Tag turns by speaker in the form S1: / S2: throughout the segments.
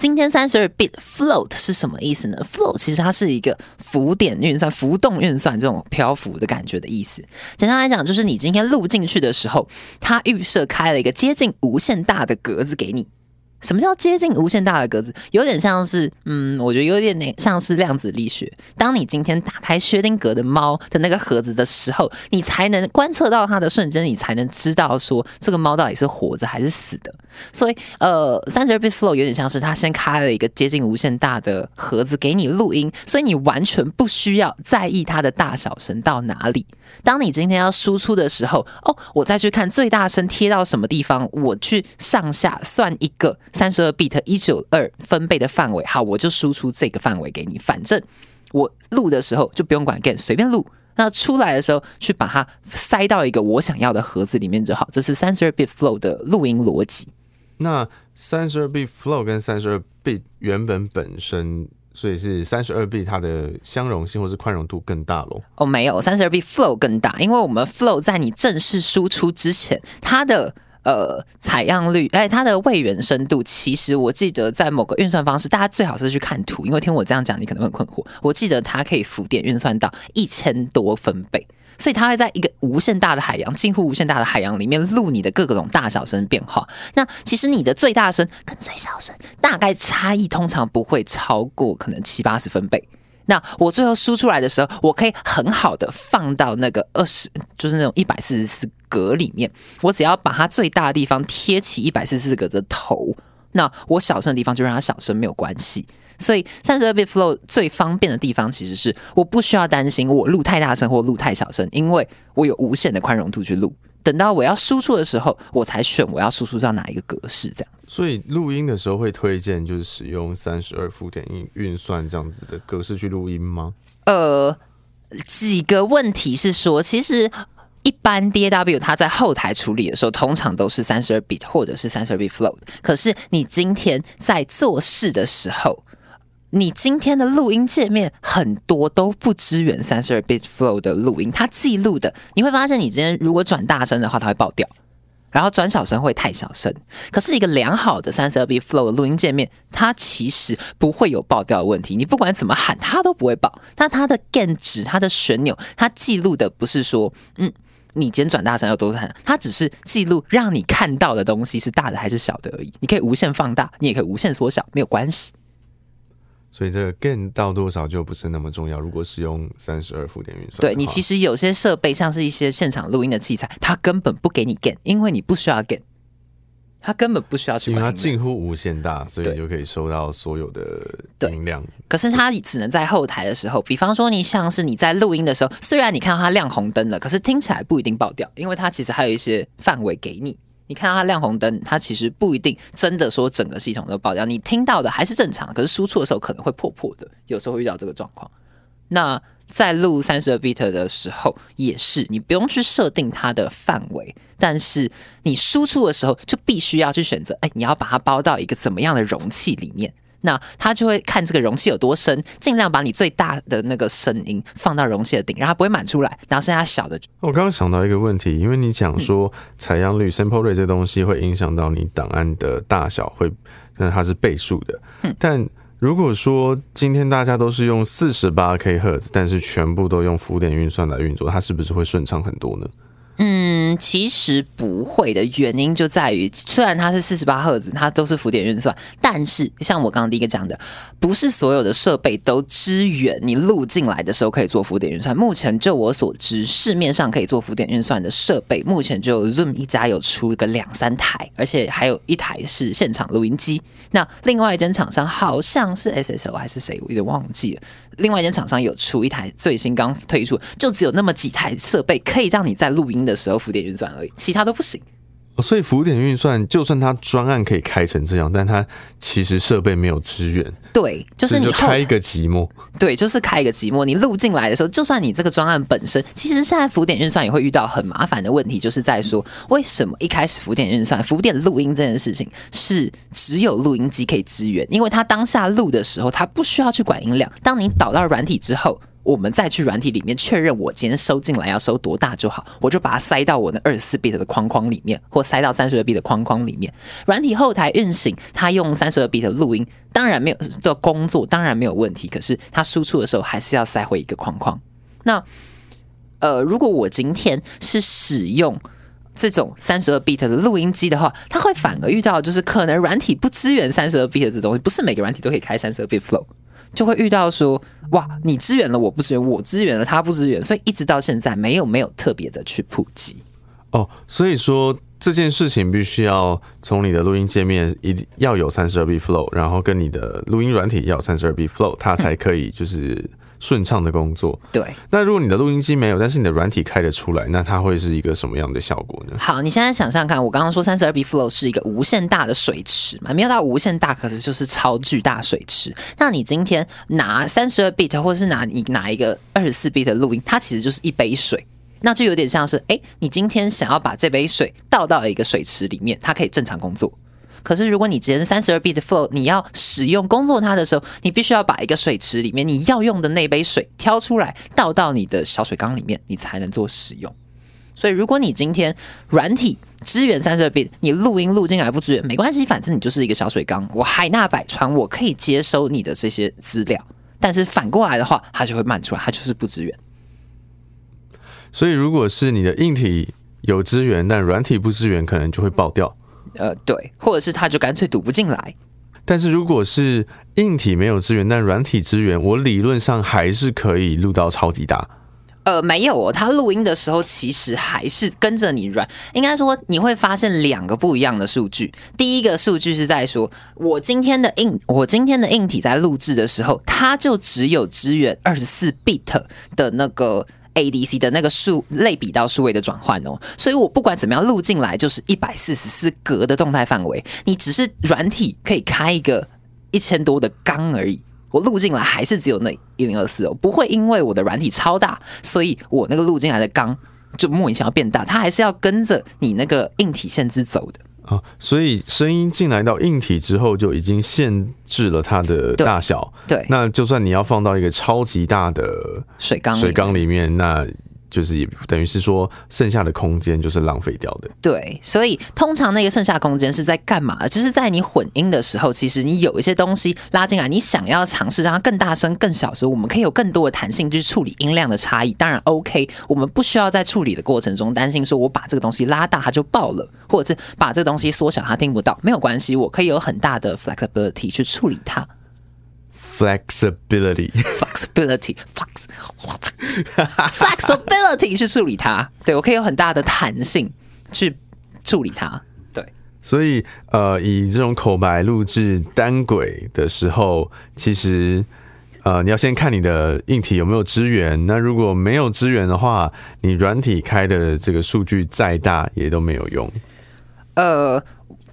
S1: 今天三十二 bit float 是什么意思呢？float 其实它是一个浮点运算、浮动运算这种漂浮的感觉的意思。简单来讲，就是你今天录进去的时候，它预设开了一个接近无限大的格子给你。什么叫接近无限大的格子？有点像是，嗯，我觉得有点点像是量子力学。当你今天打开薛定谔的猫的那个盒子的时候，你才能观测到它的瞬间，你才能知道说这个猫到底是活着还是死的。所以，呃，三十二 bit flow 有点像是它先开了一个接近无限大的盒子给你录音，所以你完全不需要在意它的大小声到哪里。当你今天要输出的时候，哦，我再去看最大声贴到什么地方，我去上下算一个三十二 bit 一九二分贝的范围，好，我就输出这个范围给你。反正我录的时候就不用管 gain，随便录。那出来的时候去把它塞到一个我想要的盒子里面就好。这是三十二 bit flow 的录音逻辑。
S2: 那三十二 bit flow 跟三十二 bit 原本本身。所以是三十二 B，它的相容性或是宽容度更大喽？
S1: 哦，没有，三十二 B flow 更大，因为我们 flow 在你正式输出之前，它的呃采样率，哎，它的位元深度，其实我记得在某个运算方式，大家最好是去看图，因为听我这样讲，你可能会困惑。我记得它可以浮点运算到一千多分贝。所以它会在一个无限大的海洋，近乎无限大的海洋里面录你的各种大小声变化。那其实你的最大声跟最小声大概差异通常不会超过可能七八十分贝。那我最后输出来的时候，我可以很好的放到那个二十，就是那种一百四十四格里面。我只要把它最大的地方贴起一百四十四格的头，那我小声的地方就让它小声，没有关系。所以三十二 bit flow 最方便的地方，其实是我不需要担心我录太大声或录太小声，因为我有无限的宽容度去录。等到我要输出的时候，我才选我要输出到哪一个格式这样。
S2: 所以录音的时候会推荐就是使用三十二浮点运运算这样子的格式去录音吗？
S1: 呃，几个问题是说，其实一般 DAW 它在后台处理的时候，通常都是三十二 bit 或者是三十二 bit flow。可是你今天在做事的时候，你今天的录音界面很多都不支援三十二 bit flow 的录音，它记录的你会发现，你今天如果转大声的话，它会爆掉；然后转小声会太小声。可是一个良好的三十二 bit flow 的录音界面，它其实不会有爆掉的问题。你不管怎么喊，它都不会爆。那它的 gain 值、它的旋钮，它记录的不是说，嗯，你剪转大成有多惨，它只是记录让你看到的东西是大的还是小的而已。你可以无限放大，你也可以无限缩小，没有关系。
S2: 所以这个 gain 到多少就不是那么重要。如果使用三十二伏点运算，
S1: 对你其实有些设备，像是一些现场录音的器材，它根本不给你 gain，因为你不需要 gain，它根本不需要去。
S2: 因为它近乎无限大，所以就可以收到所有的音量。
S1: 可是它只能在后台的时候，比方说你像是你在录音的时候，虽然你看到它亮红灯了，可是听起来不一定爆掉，因为它其实还有一些范围给你。你看到它亮红灯，它其实不一定真的说整个系统都爆掉，你听到的还是正常，可是输出的时候可能会破破的，有时候会遇到这个状况。那在录三十二 bit 的时候也是，你不用去设定它的范围，但是你输出的时候就必须要去选择，哎，你要把它包到一个怎么样的容器里面。那它就会看这个容器有多深，尽量把你最大的那个声音放到容器的顶，让它不会满出来，然后剩下小的。
S2: 我刚刚想到一个问题，因为你讲说采样率 sample rate 这东西会影响到你档案的大小，会那它是倍数的。但如果说今天大家都是用四十八 K 赫兹，但是全部都用浮点运算来运作，它是不是会顺畅很多呢？
S1: 嗯，其实不会的原因就在于，虽然它是四十八赫兹，它都是浮点运算，但是像我刚刚第一个讲的，不是所有的设备都支援你录进来的时候可以做浮点运算。目前就我所知，市面上可以做浮点运算的设备，目前就 Zoom 一家有出个两三台，而且还有一台是现场录音机。那另外一间厂商好像是 SSO 还是谁，我有点忘记了。另外一间厂商有出一台最新刚推出，就只有那么几台设备可以让你在录音的时候浮点运算而已，其他都不行。
S2: 所以浮点运算，就算它专案可以开成这样，但它其实设备没有支援。
S1: 对，就是你
S2: 开一个寂寞。
S1: 对，就是开一个寂寞。你录进来的时候，就算你这个专案本身，其实现在浮点运算也会遇到很麻烦的问题，就是在说为什么一开始浮点运算、浮点录音这件事情是只有录音机可以支援，因为它当下录的时候，它不需要去管音量。当你导到软体之后。我们再去软体里面确认我今天收进来要收多大就好，我就把它塞到我那二十四 bit 的框框里面，或塞到三十二 bit 的框框里面。软体后台运行，它用三十二 bit 的录音，当然没有这工作，当然没有问题。可是它输出的时候还是要塞回一个框框。那呃，如果我今天是使用这种三十二 bit 的录音机的话，它会反而遇到就是可能软体不支援三十二 bit 这东西，不是每个软体都可以开三十二 bit flow。就会遇到说，哇，你支援了我不支援，我支援了他不支援，所以一直到现在没有没有特别的去普及。
S2: 哦，所以说这件事情必须要从你的录音界面一定要有三十二 B flow，然后跟你的录音软体要三十二 B flow，它才可以就是。顺畅的工作，
S1: 对。
S2: 那如果你的录音机没有，但是你的软体开得出来，那它会是一个什么样的效果呢？
S1: 好，你现在想想看，我刚刚说三十二 B flow 是一个无限大的水池嘛，没有到无限大，可是就是超巨大水池。那你今天拿三十二 bit，或者是拿你拿一个二十四 bit 的录音，它其实就是一杯水，那就有点像是，哎，你今天想要把这杯水倒到一个水池里面，它可以正常工作。可是，如果你直接三十二 bit flow，你要使用工作它的时候，你必须要把一个水池里面你要用的那杯水挑出来，倒到你的小水缸里面，你才能做使用。所以，如果你今天软体支援三十二 bit，你录音录进来不支援没关系，反正你就是一个小水缸，我海纳百川，我可以接收你的这些资料。但是反过来的话，它就会慢出来，它就是不支援。
S2: 所以，如果是你的硬体有支援，但软体不支援，可能就会爆掉。
S1: 呃，对，或者是他就干脆读不进来。
S2: 但是如果是硬体没有资源，但软体资源，我理论上还是可以录到超级大。
S1: 呃，没有哦，他录音的时候其实还是跟着你软。应该说你会发现两个不一样的数据。第一个数据是在说，我今天的硬，我今天的硬体在录制的时候，它就只有支援二十四 bit 的那个。ADC 的那个数类比到数位的转换哦，所以我不管怎么样录进来就是一百四十四格的动态范围，你只是软体可以开一个一千多的缸而已，我录进来还是只有那一零二四哦，不会因为我的软体超大，所以我那个录进来的缸就莫名其妙变大，它还是要跟着你那个硬体限制走的。
S2: 啊，所以声音进来到硬体之后，就已经限制了它的大小。
S1: 对，
S2: 那就算你要放到一个超级大的
S1: 水缸
S2: 水缸里面，那。就是也等于是说，剩下的空间就是浪费掉的。
S1: 对，所以通常那个剩下空间是在干嘛？就是在你混音的时候，其实你有一些东西拉进来，你想要尝试让它更大声、更小时，我们可以有更多的弹性去处理音量的差异。当然，OK，我们不需要在处理的过程中担心说我把这个东西拉大它就爆了，或者是把这个东西缩小它听不到，没有关系，我可以有很大的 flexibility 去处理它。
S2: Flexibility,
S1: flexibility, flex, flexibility 去处理它，对我可以有很大的弹性去处理它。对，
S2: 所以呃，以这种口白录制单轨的时候，其实呃，你要先看你的硬体有没有支援。那如果没有支援的话，你软体开的这个数据再大也都没有用。
S1: 呃。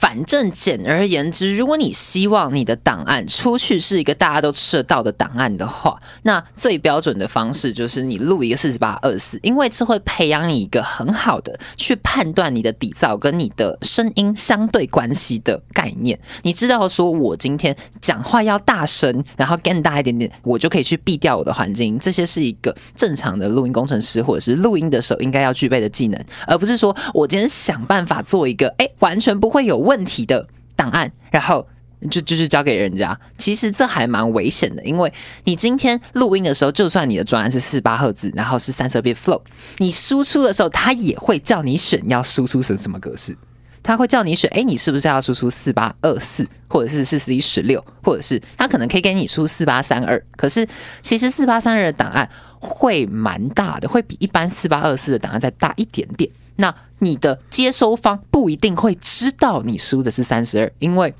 S1: 反正简而言之，如果你希望你的档案出去是一个大家都吃得到的档案的话，那最标准的方式就是你录一个四十八二四，因为这会培养你一个很好的去判断你的底噪跟你的声音相对关系的概念。你知道说，我今天讲话要大声，然后更大一点点，我就可以去避掉我的环境。这些是一个正常的录音工程师或者是录音的时候应该要具备的技能，而不是说我今天想办法做一个哎完全不会有。问题的档案，然后就就是交给人家。其实这还蛮危险的，因为你今天录音的时候，就算你的专案是四八赫兹，然后是三十二 bit flow，你输出的时候，它也会叫你选要输出成什么格式。它会叫你选，哎，你是不是要输出四八二四，或者是四四一十六，或者是它可能可以给你输四八三二。可是其实四八三二的档案会蛮大的，会比一般四八二四的档案再大一点点。那你的接收方不一定会知道你输的是三十二，因为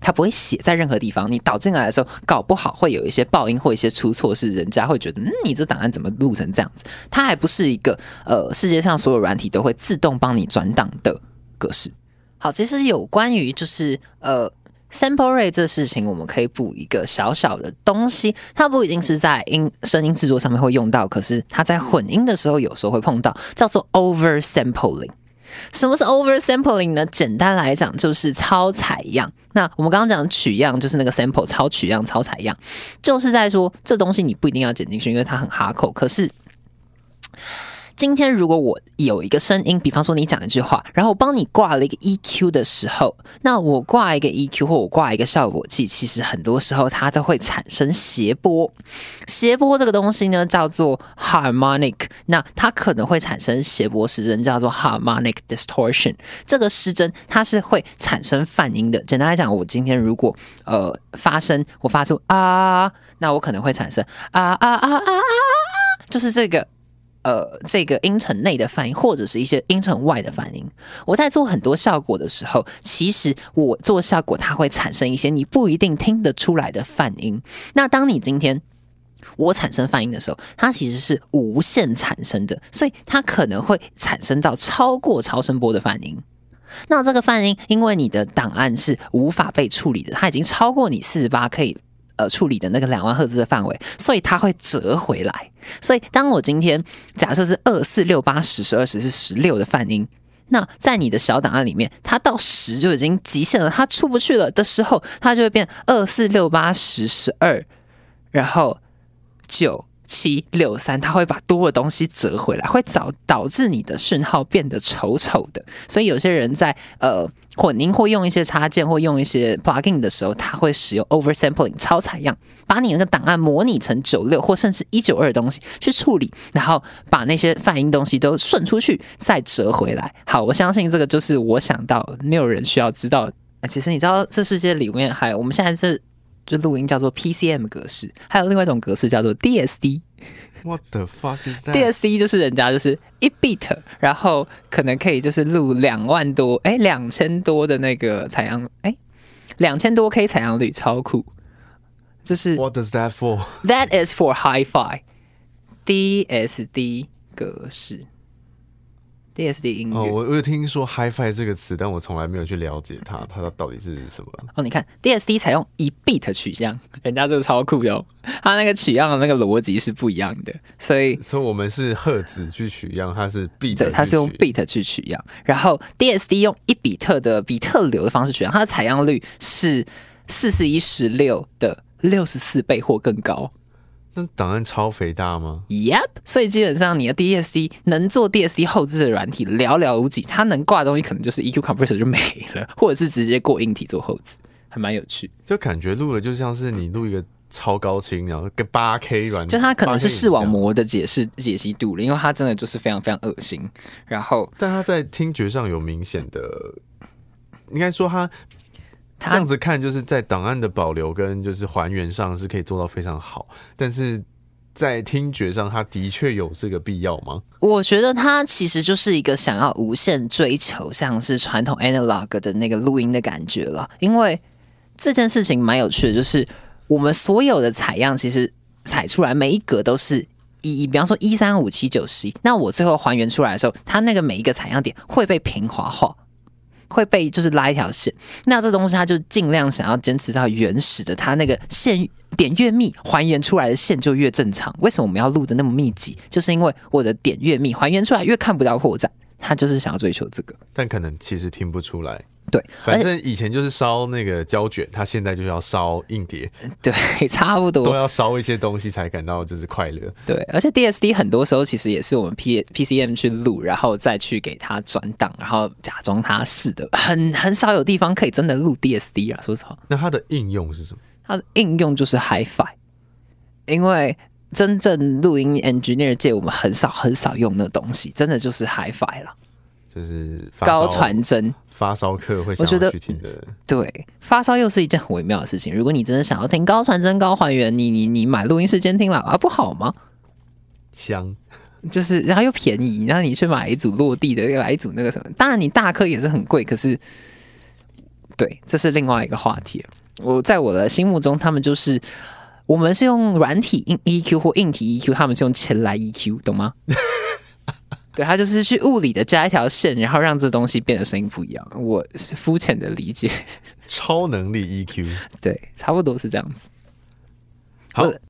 S1: 他不会写在任何地方。你导进来的时候，搞不好会有一些爆音或一些出错，是人家会觉得，嗯，你这档案怎么录成这样子？它还不是一个呃，世界上所有软体都会自动帮你转档的格式。好，其实有关于就是呃。Sample rate 这事情，我们可以补一个小小的东西，它不一定是在音声音制作上面会用到，可是它在混音的时候有时候会碰到，叫做 over sampling。什么是 oversampling 呢？简单来讲就是超采样。那我们刚刚讲取样就是那个 sample 超取样、超采样，就是在说这东西你不一定要剪进去，因为它很哈口。可是今天如果我有一个声音，比方说你讲一句话，然后我帮你挂了一个 EQ 的时候，那我挂一个 EQ 或我挂一个效果器，其实很多时候它都会产生谐波。谐波这个东西呢，叫做 harmonic，那它可能会产生谐波失真，叫做 harmonic distortion。这个失真它是会产生泛音的。简单来讲，我今天如果呃发声，我发出啊，那我可能会产生啊啊啊啊啊啊，就是这个。呃，这个音程内的泛音，或者是一些音程外的泛音，我在做很多效果的时候，其实我做效果，它会产生一些你不一定听得出来的泛音。那当你今天我产生泛音的时候，它其实是无限产生的，所以它可能会产生到超过超声波的泛音。那这个泛音，因为你的档案是无法被处理的，它已经超过你四十八可以。处理的那个两万赫兹的范围，所以它会折回来。所以，当我今天假设是二四六八十十二十是十六的泛音，那在你的小档案里面，它到十就已经极限了，它出不去了的时候，它就会变二四六八十十二，然后九。七六三，它会把多的东西折回来，会导导致你的讯号变得丑丑的。所以有些人在呃混音或用一些插件或用一些 plugin 的时候，他会使用 oversampling 超采样，把你那个档案模拟成九六或甚至一九二的东西去处理，然后把那些泛音东西都顺出去，再折回来。好，我相信这个就是我想到没有人需要知道。其实你知道，这世界里面还有我们现在是。就录音叫做 PCM 格式，还有另外一种格式叫做 DSD。
S2: What the fuck is that?
S1: DSD 就是人家就是一 bit，然后可能可以就是录两万多，哎，两千多的那个采样，哎，两千多 K 采样率，超酷。就是
S2: What does that for?
S1: That is for Hi-Fi DSD 格式。DSD 音乐。哦，
S2: 我我有听说 HiFi 这个词，但我从来没有去了解它，它到底是什么。
S1: 哦，你看 DSD 采用一 bit 取样，人家这个超酷哟，它那个取样的那个逻辑是不一样的，所以
S2: 所以我们是赫兹去取样，它是 bit，
S1: 对，它是用 bit 去取样，然后 DSD 用一比特的比特流的方式取样，它的采样率是四四一十六的六十四倍或更高。
S2: 那档案超肥大吗
S1: ？Yep，所以基本上你的 DSD 能做 DSD 后置的软体寥寥无几，它能挂的东西可能就是 EQ compressor 就没了，或者是直接过硬体做后置，还蛮有趣。
S2: 就感觉录了就像是你录一个超高清，然后个八 K 软，
S1: 就它可能是视网膜的解释解析度了，因为它真的就是非常非常恶心。然后，
S2: 但它在听觉上有明显的，应该说它。这样子看，就是在档案的保留跟就是还原上是可以做到非常好，但是在听觉上，它的确有这个必要吗？
S1: 我觉得它其实就是一个想要无限追求，像是传统 analog 的那个录音的感觉了。因为这件事情蛮有趣的，就是我们所有的采样其实采出来每一格都是一，比方说一三五七九十一，那我最后还原出来的时候，它那个每一个采样点会被平滑化。会被就是拉一条线，那这东西它就尽量想要坚持到原始的，它那个线点越密，还原出来的线就越正常。为什么我们要录的那么密集？就是因为我的点越密，还原出来越看不到破绽。他就是想要追求这个，
S2: 但可能其实听不出来。
S1: 对，
S2: 反正以前就是烧那个胶卷，他现在就是要烧硬碟，
S1: 对，差不多
S2: 都要烧一些东西才感到就是快乐。
S1: 对，而且 DSD 很多时候其实也是我们 P PCM 去录，然后再去给他转档，然后假装他是的，很很少有地方可以真的录 DSD 啊。说实话，
S2: 那它的应用是什么？
S1: 它的应用就是 HiFi，因为真正录音 engineer 界我们很少很少用那东西，真的就是 HiFi 了，
S2: 就是
S1: 高传真。
S2: 发烧课会想要去听的，
S1: 对发烧又是一件很微妙的事情。如果你真的想要听高传真、高还原，你你你买录音室监听喇叭不好吗？
S2: 香，
S1: 就是然后又便宜，然后你去买一组落地的，又来一组那个什么。当然你大颗也是很贵，可是对，这是另外一个话题。我在我的心目中，他们就是我们是用软体硬 EQ 或硬体 EQ，他们是用钱来 EQ，懂吗？对，他就是去物理的加一条线，然后让这东西变得声音不一样。我是肤浅的理解，
S2: 超能力 EQ，
S1: 对，差不多是这样子。
S2: 好，